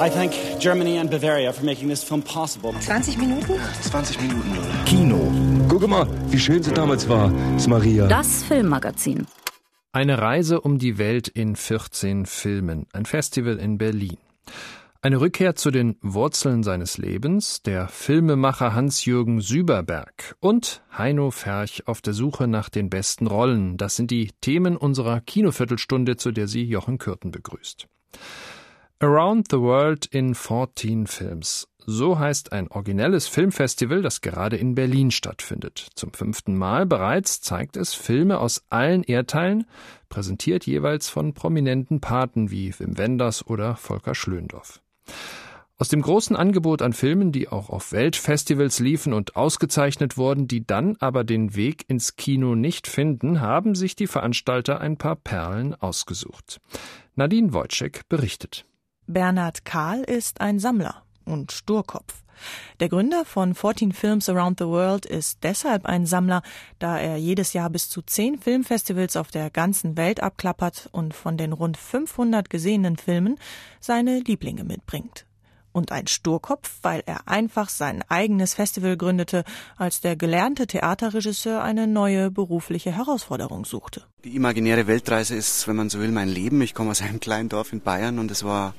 I thank Germany and Bavaria for making this film possible. 20 Minuten? 20 Minuten? Kino. Guck mal, wie schön sie damals war, ist Maria. Das Filmmagazin. Eine Reise um die Welt in 14 Filmen. Ein Festival in Berlin. Eine Rückkehr zu den Wurzeln seines Lebens, der Filmemacher Hans-Jürgen Süberberg und Heino Ferch auf der Suche nach den besten Rollen. Das sind die Themen unserer Kinoviertelstunde, zu der sie Jochen Kürten begrüßt. Around the World in 14 Films. So heißt ein originelles Filmfestival, das gerade in Berlin stattfindet. Zum fünften Mal bereits zeigt es Filme aus allen Erdteilen, präsentiert jeweils von prominenten Paten wie Wim Wenders oder Volker Schlöndorff. Aus dem großen Angebot an Filmen, die auch auf Weltfestivals liefen und ausgezeichnet wurden, die dann aber den Weg ins Kino nicht finden, haben sich die Veranstalter ein paar Perlen ausgesucht. Nadine Wojcik berichtet. Bernhard Kahl ist ein Sammler und Sturkopf. Der Gründer von 14 Films Around the World ist deshalb ein Sammler, da er jedes Jahr bis zu zehn Filmfestivals auf der ganzen Welt abklappert und von den rund 500 gesehenen Filmen seine Lieblinge mitbringt und ein Sturkopf, weil er einfach sein eigenes Festival gründete, als der gelernte Theaterregisseur eine neue berufliche Herausforderung suchte. Die imaginäre Weltreise ist, wenn man so will, mein Leben. Ich komme aus einem kleinen Dorf in Bayern und es war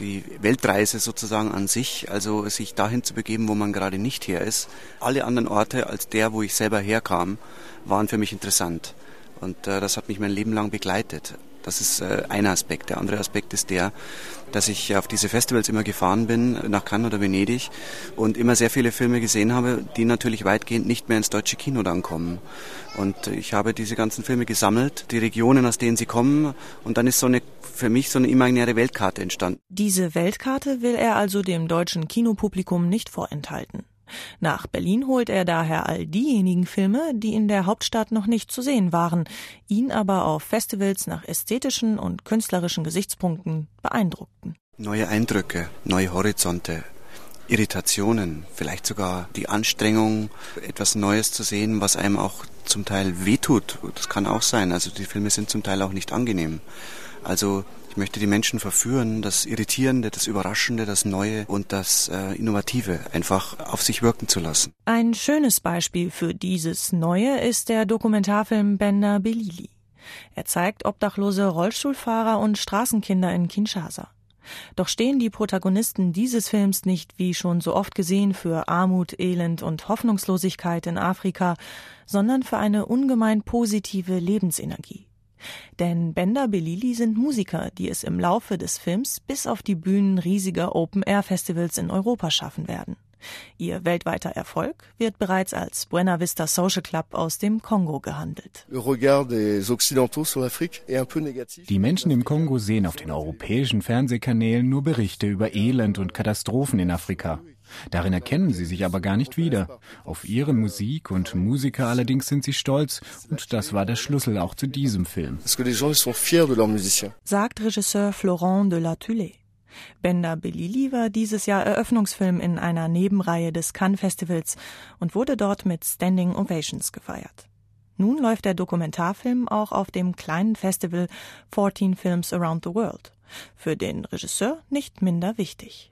die Weltreise sozusagen an sich, also sich dahin zu begeben, wo man gerade nicht her ist. Alle anderen Orte als der, wo ich selber herkam, waren für mich interessant. Und äh, das hat mich mein Leben lang begleitet. Das ist äh, ein Aspekt. Der andere Aspekt ist der, dass ich auf diese Festivals immer gefahren bin, nach Cannes oder Venedig und immer sehr viele Filme gesehen habe, die natürlich weitgehend nicht mehr ins deutsche Kino dann kommen. Und ich habe diese ganzen Filme gesammelt, die Regionen, aus denen sie kommen, und dann ist so eine für mich so eine imaginäre Weltkarte entstanden. Diese Weltkarte will er also dem deutschen Kinopublikum nicht vorenthalten. Nach Berlin holt er daher all diejenigen Filme, die in der Hauptstadt noch nicht zu sehen waren, ihn aber auf Festivals nach ästhetischen und künstlerischen Gesichtspunkten beeindruckten. Neue Eindrücke, neue Horizonte, Irritationen, vielleicht sogar die Anstrengung, etwas Neues zu sehen, was einem auch zum Teil wehtut. Das kann auch sein. Also die Filme sind zum Teil auch nicht angenehm. Also ich möchte die Menschen verführen, das Irritierende, das Überraschende, das Neue und das äh, Innovative einfach auf sich wirken zu lassen. Ein schönes Beispiel für dieses Neue ist der Dokumentarfilm Bender Belili. Er zeigt obdachlose Rollstuhlfahrer und Straßenkinder in Kinshasa. Doch stehen die Protagonisten dieses Films nicht, wie schon so oft gesehen, für Armut, Elend und Hoffnungslosigkeit in Afrika, sondern für eine ungemein positive Lebensenergie. Denn Bender Belili sind Musiker, die es im Laufe des Films bis auf die Bühnen riesiger Open-Air-Festivals in Europa schaffen werden. Ihr weltweiter Erfolg wird bereits als Buena Vista Social Club aus dem Kongo gehandelt. Die Menschen im Kongo sehen auf den europäischen Fernsehkanälen nur Berichte über Elend und Katastrophen in Afrika. Darin erkennen sie sich aber gar nicht wieder. Auf ihre Musik und Musiker allerdings sind sie stolz und das war der Schlüssel auch zu diesem Film. Sagt Regisseur Florent de la Tulée. Benda Belili war dieses Jahr Eröffnungsfilm in einer Nebenreihe des Cannes Festivals und wurde dort mit Standing Ovations gefeiert. Nun läuft der Dokumentarfilm auch auf dem kleinen Festival 14 Films Around the World. Für den Regisseur nicht minder wichtig.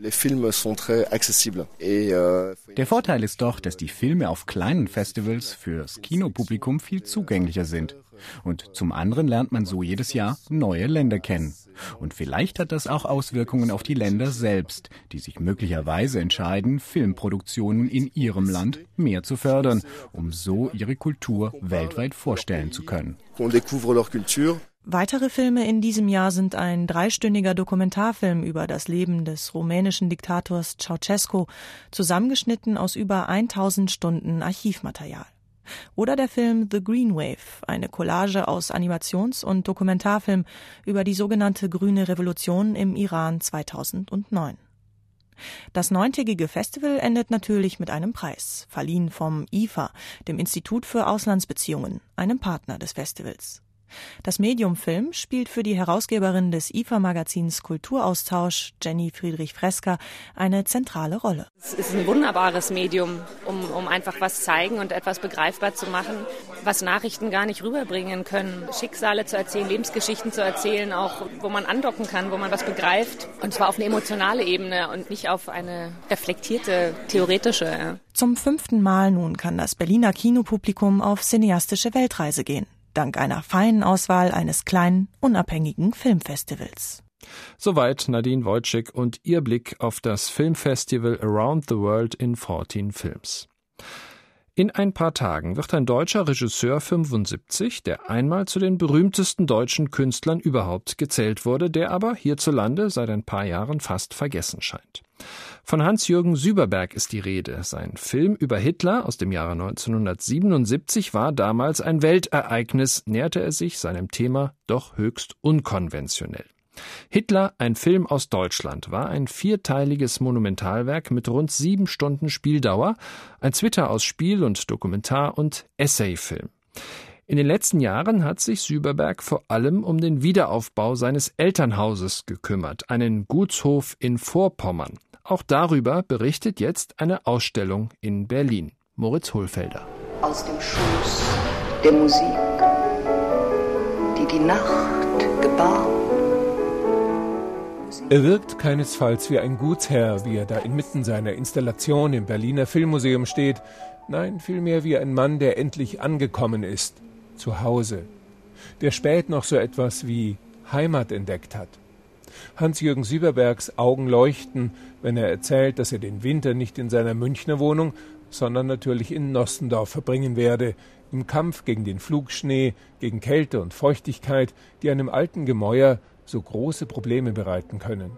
Euh, der Vorteil ist doch, dass die Filme auf kleinen Festivals fürs Kinopublikum viel zugänglicher sind. Und zum anderen lernt man so jedes Jahr neue Länder kennen. Und vielleicht hat das auch Auswirkungen auf die Länder selbst, die sich möglicherweise entscheiden, Filmproduktionen in ihrem Land mehr zu fördern, um so ihre Kultur weltweit vorstellen zu können. Weitere Filme in diesem Jahr sind ein dreistündiger Dokumentarfilm über das Leben des rumänischen Diktators Ceausescu, zusammengeschnitten aus über 1000 Stunden Archivmaterial. Oder der Film The Green Wave, eine Collage aus Animations- und Dokumentarfilm über die sogenannte Grüne Revolution im Iran 2009. Das neuntägige Festival endet natürlich mit einem Preis, verliehen vom IFA, dem Institut für Auslandsbeziehungen, einem Partner des Festivals. Das Medium Film spielt für die Herausgeberin des IFA-Magazins Kulturaustausch, Jenny Friedrich-Fresker, eine zentrale Rolle. Es ist ein wunderbares Medium, um, um einfach was zeigen und etwas begreifbar zu machen, was Nachrichten gar nicht rüberbringen können. Schicksale zu erzählen, Lebensgeschichten zu erzählen, auch wo man andocken kann, wo man was begreift. Und zwar auf eine emotionale Ebene und nicht auf eine reflektierte, theoretische. Zum fünften Mal nun kann das Berliner Kinopublikum auf cineastische Weltreise gehen dank einer feinen Auswahl eines kleinen, unabhängigen Filmfestivals. Soweit Nadine Wojcik und ihr Blick auf das Filmfestival Around the World in 14 Films. In ein paar Tagen wird ein deutscher Regisseur 75, der einmal zu den berühmtesten deutschen Künstlern überhaupt gezählt wurde, der aber hierzulande seit ein paar Jahren fast vergessen scheint. Von Hans-Jürgen Süberberg ist die Rede. Sein Film über Hitler aus dem Jahre 1977 war damals ein Weltereignis, näherte er sich seinem Thema doch höchst unkonventionell. Hitler, ein Film aus Deutschland, war ein vierteiliges Monumentalwerk mit rund sieben Stunden Spieldauer, ein Twitter aus Spiel- und Dokumentar- und Essayfilm. In den letzten Jahren hat sich Süberberg vor allem um den Wiederaufbau seines Elternhauses gekümmert, einen Gutshof in Vorpommern. Auch darüber berichtet jetzt eine Ausstellung in Berlin. Moritz Hohlfelder. Aus dem Schoß der Musik, die die Nacht gebar er wirkt keinesfalls wie ein Gutsherr, wie er da inmitten seiner Installation im Berliner Filmmuseum steht, nein, vielmehr wie ein Mann, der endlich angekommen ist, zu Hause, der spät noch so etwas wie Heimat entdeckt hat. Hans-Jürgen Sieberbergs Augen leuchten, wenn er erzählt, dass er den Winter nicht in seiner Münchner Wohnung, sondern natürlich in Nossendorf verbringen werde, im Kampf gegen den Flugschnee, gegen Kälte und Feuchtigkeit, die einem alten Gemäuer so große Probleme bereiten können.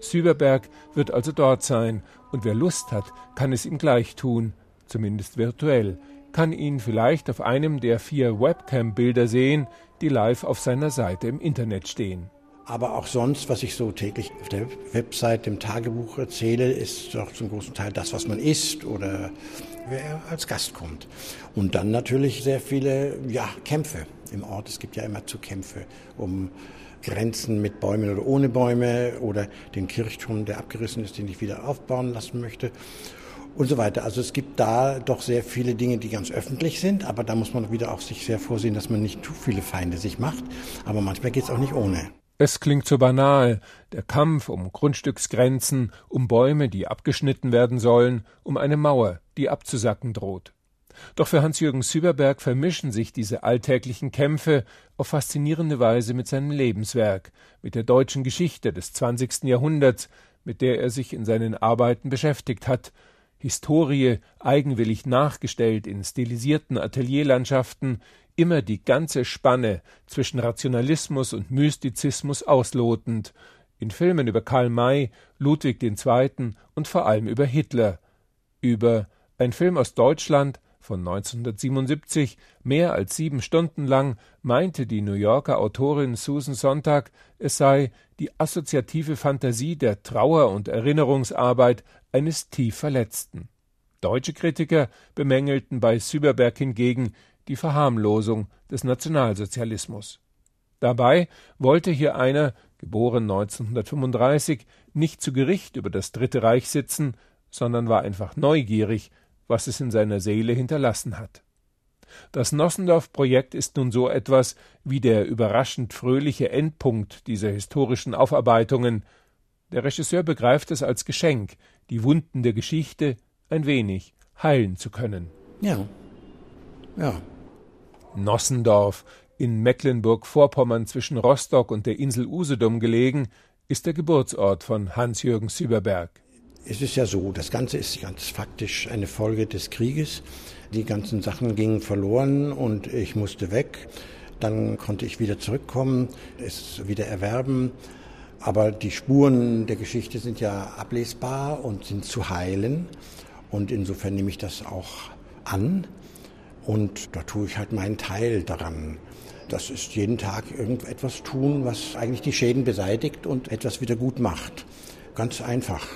Süberberg wird also dort sein, und wer Lust hat, kann es ihm gleich tun, zumindest virtuell, kann ihn vielleicht auf einem der vier Webcam-Bilder sehen, die live auf seiner Seite im Internet stehen. Aber auch sonst, was ich so täglich auf der Website, im Tagebuch erzähle, ist doch zum großen Teil das, was man isst oder wer als Gast kommt. Und dann natürlich sehr viele ja, Kämpfe im Ort. Es gibt ja immer zu Kämpfe um Grenzen mit Bäumen oder ohne Bäume oder den Kirchturm, der abgerissen ist, den ich wieder aufbauen lassen möchte und so weiter. Also es gibt da doch sehr viele Dinge, die ganz öffentlich sind, aber da muss man wieder auch sich sehr vorsehen, dass man nicht zu viele Feinde sich macht. Aber manchmal geht es auch nicht ohne. Es klingt so banal, der Kampf um Grundstücksgrenzen, um Bäume, die abgeschnitten werden sollen, um eine Mauer, die abzusacken droht. Doch für Hans-Jürgen Süberberg vermischen sich diese alltäglichen Kämpfe auf faszinierende Weise mit seinem Lebenswerk, mit der deutschen Geschichte des 20. Jahrhunderts, mit der er sich in seinen Arbeiten beschäftigt hat, Historie eigenwillig nachgestellt in stilisierten Atelierlandschaften, immer die ganze Spanne zwischen Rationalismus und Mystizismus auslotend, in Filmen über Karl May, Ludwig II. und vor allem über Hitler, über ein Film aus Deutschland, von 1977, mehr als sieben Stunden lang, meinte die New Yorker Autorin Susan Sontag, es sei die assoziative Fantasie der Trauer- und Erinnerungsarbeit eines tief Verletzten. Deutsche Kritiker bemängelten bei Süberberg hingegen die Verharmlosung des Nationalsozialismus. Dabei wollte hier einer, geboren 1935, nicht zu Gericht über das Dritte Reich sitzen, sondern war einfach neugierig was es in seiner Seele hinterlassen hat. Das Nossendorf-Projekt ist nun so etwas wie der überraschend fröhliche Endpunkt dieser historischen Aufarbeitungen. Der Regisseur begreift es als Geschenk, die Wunden der Geschichte ein wenig heilen zu können. Ja. Ja. Nossendorf, in Mecklenburg-Vorpommern zwischen Rostock und der Insel Usedom gelegen, ist der Geburtsort von Hans-Jürgen Süberberg es ist ja so, das Ganze ist ganz faktisch eine Folge des Krieges. Die ganzen Sachen gingen verloren und ich musste weg. Dann konnte ich wieder zurückkommen, es wieder erwerben. Aber die Spuren der Geschichte sind ja ablesbar und sind zu heilen. Und insofern nehme ich das auch an. Und da tue ich halt meinen Teil daran. Das ist jeden Tag irgendetwas tun, was eigentlich die Schäden beseitigt und etwas wieder gut macht. Ganz einfach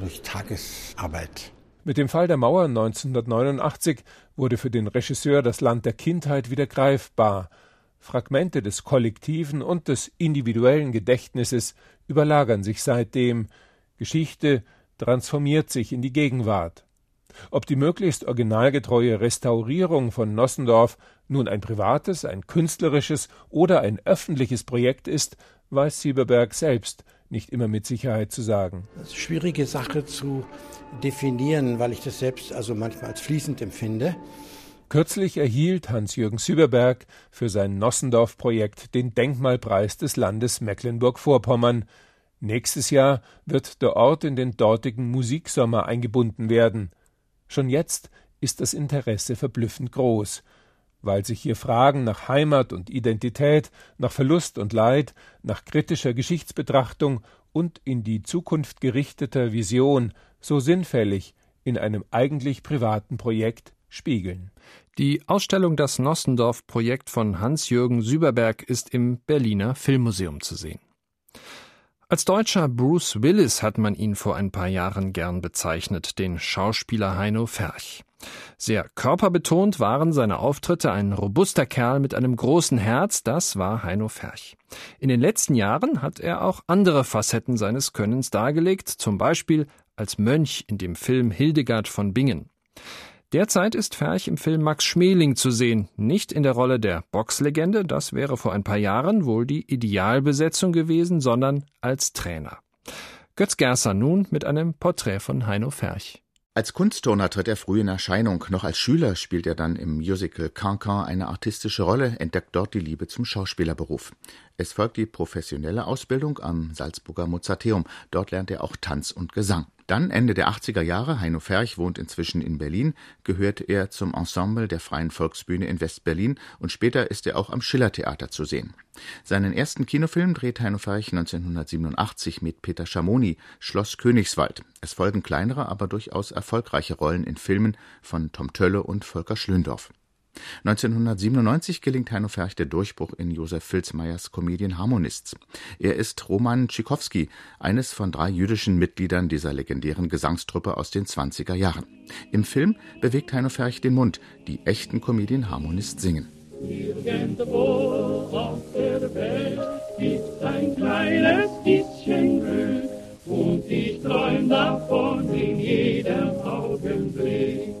durch Tagesarbeit. Mit dem Fall der Mauer 1989 wurde für den Regisseur das Land der Kindheit wieder greifbar. Fragmente des kollektiven und des individuellen Gedächtnisses überlagern sich seitdem. Geschichte transformiert sich in die Gegenwart. Ob die möglichst originalgetreue Restaurierung von Nossendorf nun ein privates, ein künstlerisches oder ein öffentliches Projekt ist, weiß Sieberberg selbst nicht immer mit Sicherheit zu sagen. Das ist eine schwierige Sache zu definieren, weil ich das selbst also manchmal als fließend empfinde. Kürzlich erhielt Hans-Jürgen Süberberg für sein Nossendorf-Projekt den Denkmalpreis des Landes Mecklenburg-Vorpommern. Nächstes Jahr wird der Ort in den dortigen Musiksommer eingebunden werden. Schon jetzt ist das Interesse verblüffend groß, weil sich hier Fragen nach Heimat und Identität, nach Verlust und Leid, nach kritischer Geschichtsbetrachtung und in die Zukunft gerichteter Vision so sinnfällig in einem eigentlich privaten Projekt spiegeln. Die Ausstellung Das Nossendorf-Projekt von Hans-Jürgen Süberberg ist im Berliner Filmmuseum zu sehen. Als deutscher Bruce Willis hat man ihn vor ein paar Jahren gern bezeichnet, den Schauspieler Heino Ferch. Sehr körperbetont waren seine Auftritte, ein robuster Kerl mit einem großen Herz, das war Heino Ferch. In den letzten Jahren hat er auch andere Facetten seines Könnens dargelegt, zum Beispiel als Mönch in dem Film Hildegard von Bingen. Derzeit ist Ferch im Film Max Schmeling zu sehen, nicht in der Rolle der Boxlegende, das wäre vor ein paar Jahren wohl die Idealbesetzung gewesen, sondern als Trainer. Götz Gerser nun mit einem Porträt von Heino Ferch. Als Kunstturner tritt er früh in Erscheinung. Noch als Schüler spielt er dann im Musical Cancan eine artistische Rolle, entdeckt dort die Liebe zum Schauspielerberuf. Es folgt die professionelle Ausbildung am Salzburger Mozarteum. Dort lernt er auch Tanz und Gesang. Dann Ende der 80er Jahre, Heino Ferch wohnt inzwischen in Berlin, gehört er zum Ensemble der Freien Volksbühne in West-Berlin und später ist er auch am Schillertheater zu sehen. Seinen ersten Kinofilm dreht Heino Ferch 1987 mit Peter Schamoni, Schloss Königswald. Es folgen kleinere, aber durchaus erfolgreiche Rollen in Filmen von Tom Tölle und Volker Schlöndorff. 1997 gelingt Heino Ferch der Durchbruch in Josef Filzmeyers Comedian Harmonists. Er ist Roman Tschikowski, eines von drei jüdischen Mitgliedern dieser legendären Gesangstruppe aus den 20er Jahren. Im Film bewegt Heino Ferch den Mund, die echten Comedian Harmonists singen. Und ich träum davon in jedem Augenblick.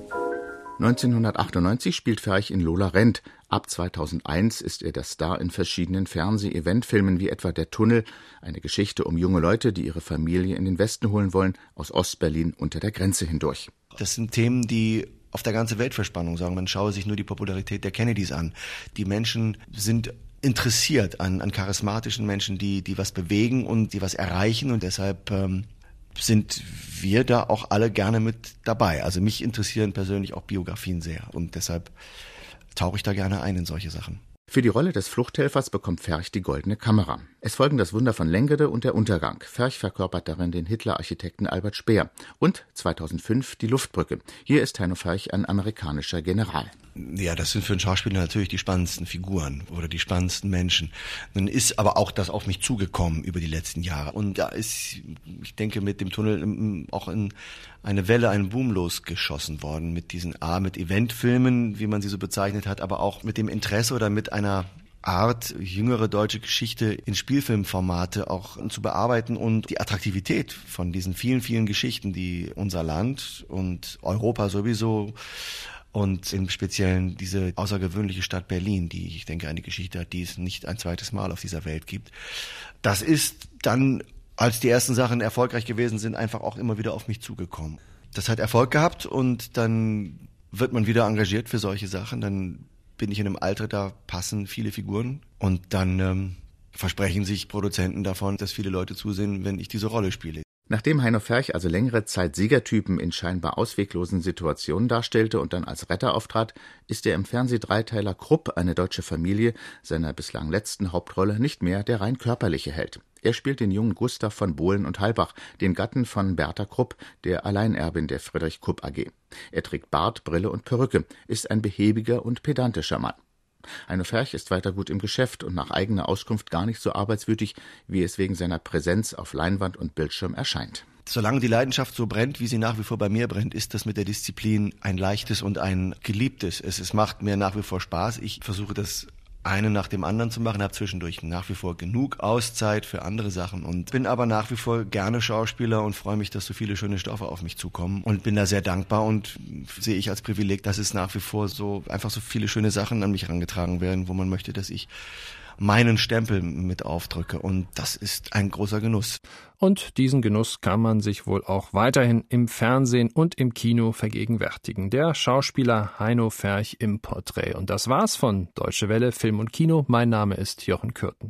1998 spielt Ferch in Lola Rent. Ab 2001 ist er der Star in verschiedenen Fernseh-Eventfilmen wie etwa Der Tunnel, eine Geschichte um junge Leute, die ihre Familie in den Westen holen wollen, aus Ostberlin unter der Grenze hindurch. Das sind Themen, die auf der ganzen Welt Verspannung sorgen. Man schaue sich nur die Popularität der Kennedys an. Die Menschen sind interessiert an, an charismatischen Menschen, die, die was bewegen und die was erreichen und deshalb ähm, sind wir da auch alle gerne mit dabei. Also mich interessieren persönlich auch Biografien sehr und deshalb tauche ich da gerne ein in solche Sachen. Für die Rolle des Fluchthelfers bekommt Ferch die Goldene Kamera. Es folgen das Wunder von Lengede und der Untergang. Ferch verkörpert darin den Hitler-Architekten Albert Speer. Und 2005 die Luftbrücke. Hier ist Heino Ferch ein amerikanischer General. Ja, das sind für einen Schauspieler natürlich die spannendsten Figuren oder die spannendsten Menschen. Dann ist aber auch das auf mich zugekommen über die letzten Jahre. Und da ist, ich denke, mit dem Tunnel auch in eine Welle, ein Boom losgeschossen worden mit diesen A, mit Eventfilmen, wie man sie so bezeichnet hat, aber auch mit dem Interesse oder mit einer Art, jüngere deutsche Geschichte in Spielfilmformate auch zu bearbeiten und die Attraktivität von diesen vielen, vielen Geschichten, die unser Land und Europa sowieso und im Speziellen diese außergewöhnliche Stadt Berlin, die ich denke eine Geschichte hat, die es nicht ein zweites Mal auf dieser Welt gibt. Das ist dann, als die ersten Sachen erfolgreich gewesen sind, einfach auch immer wieder auf mich zugekommen. Das hat Erfolg gehabt und dann wird man wieder engagiert für solche Sachen. Dann bin ich in einem Alter, da passen viele Figuren und dann ähm, versprechen sich Produzenten davon, dass viele Leute zusehen, wenn ich diese Rolle spiele. Nachdem Heino Ferch also längere Zeit Siegertypen in scheinbar ausweglosen Situationen darstellte und dann als Retter auftrat, ist er im Fernsehdreiteiler Krupp, eine deutsche Familie, seiner bislang letzten Hauptrolle nicht mehr der rein körperliche Held. Er spielt den jungen Gustav von Bohlen und Halbach, den Gatten von Bertha Krupp, der Alleinerbin der Friedrich Krupp AG. Er trägt Bart, Brille und Perücke, ist ein behäbiger und pedantischer Mann. Heino Ferch ist weiter gut im Geschäft und nach eigener Auskunft gar nicht so arbeitswütig, wie es wegen seiner Präsenz auf Leinwand und Bildschirm erscheint. Solange die Leidenschaft so brennt, wie sie nach wie vor bei mir brennt, ist das mit der Disziplin ein leichtes und ein geliebtes. Es, es macht mir nach wie vor Spaß. Ich versuche das einen nach dem anderen zu machen, habe zwischendurch nach wie vor genug Auszeit für andere Sachen und bin aber nach wie vor gerne Schauspieler und freue mich, dass so viele schöne Stoffe auf mich zukommen und bin da sehr dankbar und sehe ich als Privileg, dass es nach wie vor so einfach so viele schöne Sachen an mich herangetragen werden, wo man möchte, dass ich meinen Stempel mit aufdrücke. Und das ist ein großer Genuss. Und diesen Genuss kann man sich wohl auch weiterhin im Fernsehen und im Kino vergegenwärtigen. Der Schauspieler Heino Ferch im Porträt. Und das war's von Deutsche Welle Film und Kino. Mein Name ist Jochen Kürten.